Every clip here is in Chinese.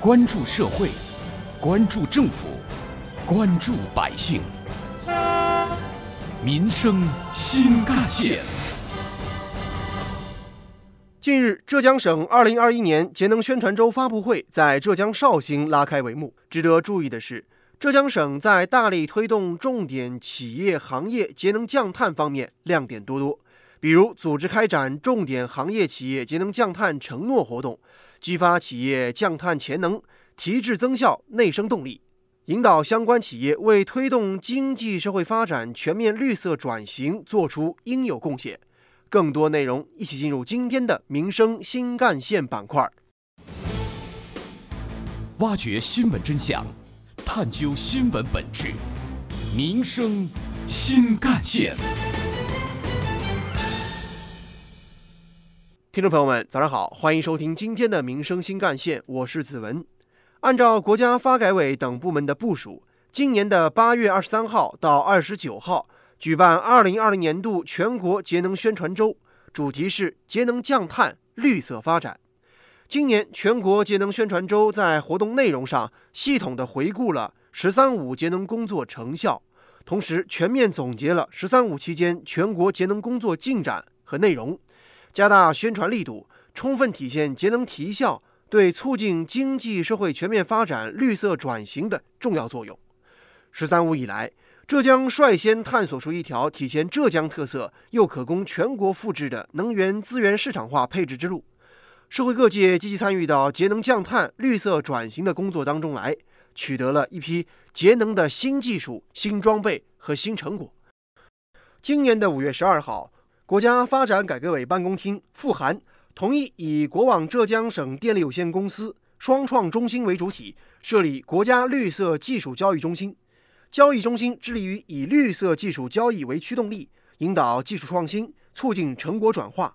关注社会，关注政府，关注百姓，民生新干线。近日，浙江省2021年节能宣传周发布会在浙江绍兴拉开帷幕。值得注意的是，浙江省在大力推动重点企业行业节能降碳方面亮点多多，比如组织开展重点行业企业节能降碳承诺活动，激发企业降碳潜能，提质增效，内生动力，引导相关企业为推动经济社会发展全面绿色转型做出应有贡献。更多内容，一起进入今天的民生新干线板块，挖掘新闻真相。探究新闻本质，民生新干线。听众朋友们，早上好，欢迎收听今天的民生新干线，我是子文。按照国家发改委等部门的部署，今年的八月二十三号到二十九号举办二零二零年度全国节能宣传周，主题是节能降碳、绿色发展。今年全国节能宣传周在活动内容上系统的回顾了“十三五”节能工作成效，同时全面总结了“十三五”期间全国节能工作进展和内容，加大宣传力度，充分体现节能提效对促进经济社会全面发展、绿色转型的重要作用。“十三五”以来，浙江率先探索出一条体现浙江特色又可供全国复制的能源资源市场化配置之路。社会各界积极参与到节能降碳、绿色转型的工作当中来，取得了一批节能的新技术、新装备和新成果。今年的五月十二号，国家发展改革委办公厅复函同意以国网浙江省电力有限公司双创中心为主体，设立国家绿色技术交易中心。交易中心致力于以绿色技术交易为驱动力，引导技术创新，促进成果转化。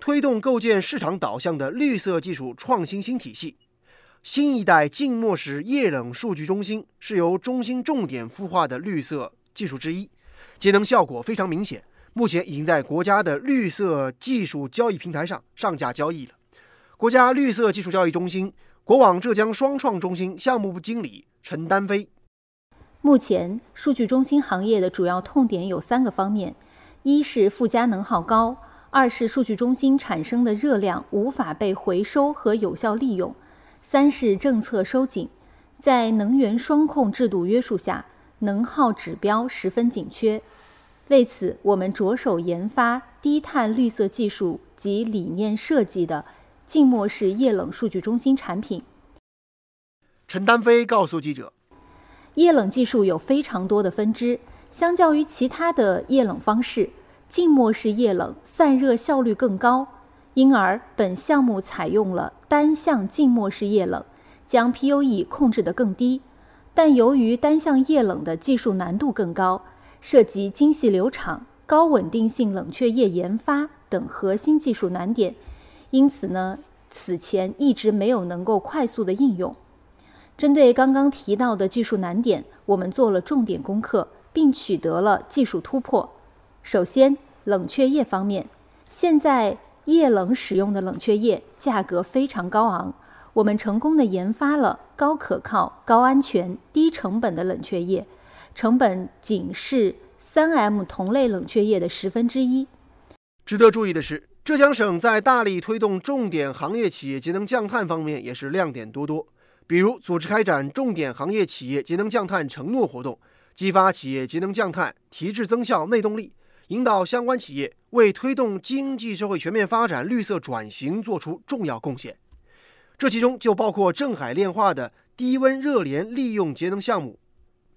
推动构建市场导向的绿色技术创新新体系。新一代静默式液冷数据中心是由中心重点孵化的绿色技术之一，节能效果非常明显。目前已经在国家的绿色技术交易平台上上架交易了。国家绿色技术交易中心国网浙江双创中心项目部经理陈丹飞：目前数据中心行业的主要痛点有三个方面：一是附加能耗高。二是数据中心产生的热量无法被回收和有效利用，三是政策收紧，在能源双控制度约束下，能耗指标十分紧缺。为此，我们着手研发低碳绿色技术及理念设计的静默式液冷数据中心产品。陈丹飞告诉记者，液冷技术有非常多的分支，相较于其他的液冷方式。静默式液冷散热效率更高，因而本项目采用了单向静默式液冷，将 PUE 控制得更低。但由于单向液冷的技术难度更高，涉及精细流场、高稳定性冷却液研发等核心技术难点，因此呢，此前一直没有能够快速的应用。针对刚刚提到的技术难点，我们做了重点功课，并取得了技术突破。首先，冷却液方面，现在液冷使用的冷却液价格非常高昂。我们成功的研发了高可靠、高安全、低成本的冷却液，成本仅是三 M 同类冷却液的十分之一。值得注意的是，浙江省在大力推动重点行业企业节能降碳方面也是亮点多多，比如组织开展重点行业企业节能降碳承诺活动，激发企业节能降碳提质增效内动力。引导相关企业为推动经济社会全面发展、绿色转型做出重要贡献，这其中就包括镇海炼化的低温热联利用节能项目。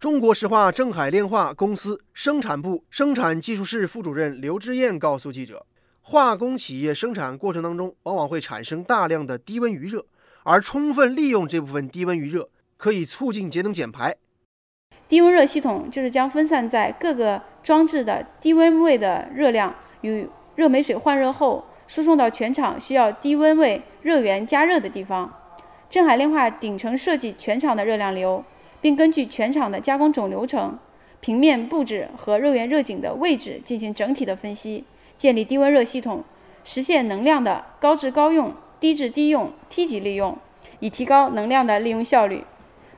中国石化镇海炼化公司生产部生产技术室副主任刘志燕告诉记者，化工企业生产过程当中往往会产生大量的低温余热，而充分利用这部分低温余热，可以促进节能减排。低温热系统就是将分散在各个装置的低温位的热量与热媒水换热后输送到全厂需要低温位热源加热的地方。镇海炼化顶层设计全厂的热量流，并根据全厂的加工总流程、平面布置和热源热井的位置进行整体的分析，建立低温热系统，实现能量的高质高用、低质低用、梯级利用。以提高能量的利用效率。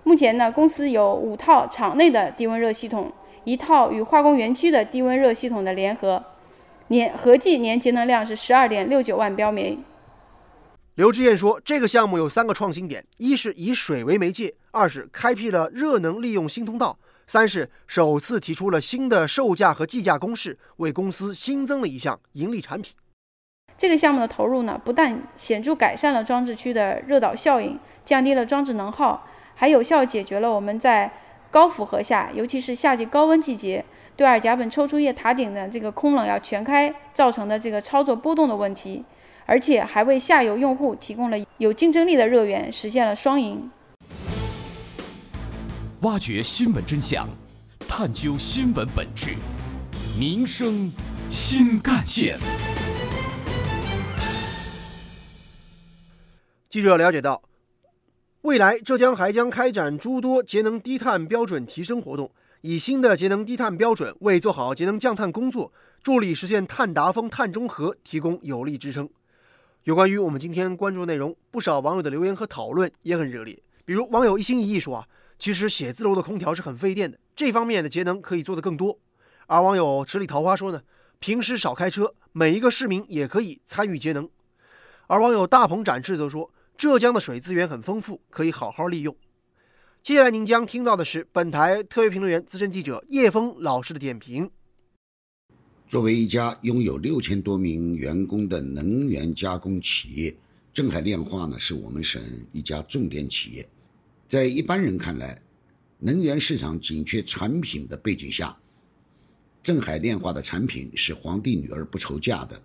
目前呢，公司有五套厂内的低温热系统，一套与化工园区的低温热系统的联合，年合计年节能量是十二点六九万标煤。刘志燕说，这个项目有三个创新点：一是以水为媒介，二是开辟了热能利用新通道，三是首次提出了新的售价和计价公式，为公司新增了一项盈利产品。这个项目的投入呢，不但显著改善了装置区的热导效应，降低了装置能耗。还有效解决了我们在高负荷下，尤其是夏季高温季节，对二甲苯抽出液塔顶的这个空冷要全开造成的这个操作波动的问题，而且还为下游用户提供了有竞争力的热源，实现了双赢。挖掘新闻真相，探究新闻本质，民生新干线。记者了解到。未来，浙江还将开展诸多节能低碳标准提升活动，以新的节能低碳标准为做好节能降碳工作、助力实现碳达峰、碳中和提供有力支撑。有关于我们今天关注的内容，不少网友的留言和讨论也很热烈。比如网友一心一意说啊，其实写字楼的空调是很费电的，这方面的节能可以做得更多。而网友十里桃花说呢，平时少开车，每一个市民也可以参与节能。而网友大鹏展翅则说。浙江的水资源很丰富，可以好好利用。接下来您将听到的是本台特约评论员、资深记者叶峰老师的点评。作为一家拥有六千多名员工的能源加工企业，镇海炼化呢是我们省一家重点企业。在一般人看来，能源市场紧缺产品的背景下，镇海炼化的产品是皇帝女儿不愁嫁的，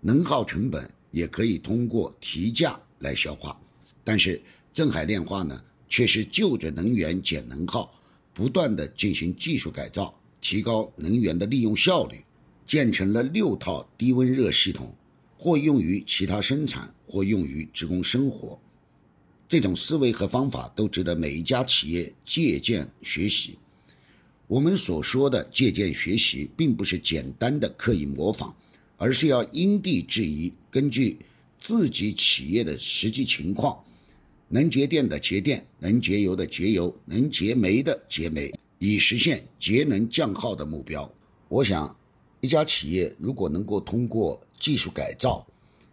能耗成本也可以通过提价。来消化，但是镇海炼化呢，却是就着能源减能耗，不断的进行技术改造，提高能源的利用效率，建成了六套低温热系统，或用于其他生产，或用于职工生活。这种思维和方法都值得每一家企业借鉴学习。我们所说的借鉴学习，并不是简单的刻意模仿，而是要因地制宜，根据。自己企业的实际情况，能节电的节电，能节油的节油，能节煤的节煤，以实现节能降耗的目标。我想，一家企业如果能够通过技术改造，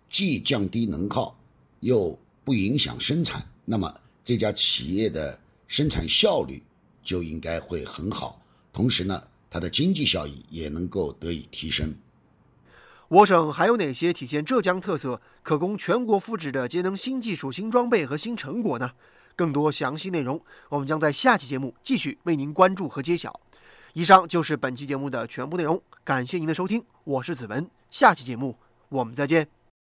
既降低能耗，又不影响生产，那么这家企业的生产效率就应该会很好，同时呢，它的经济效益也能够得以提升。我省还有哪些体现浙江特色、可供全国复制的节能新技术、新装备和新成果呢？更多详细内容，我们将在下期节目继续为您关注和揭晓。以上就是本期节目的全部内容，感谢您的收听，我是子文，下期节目我们再见。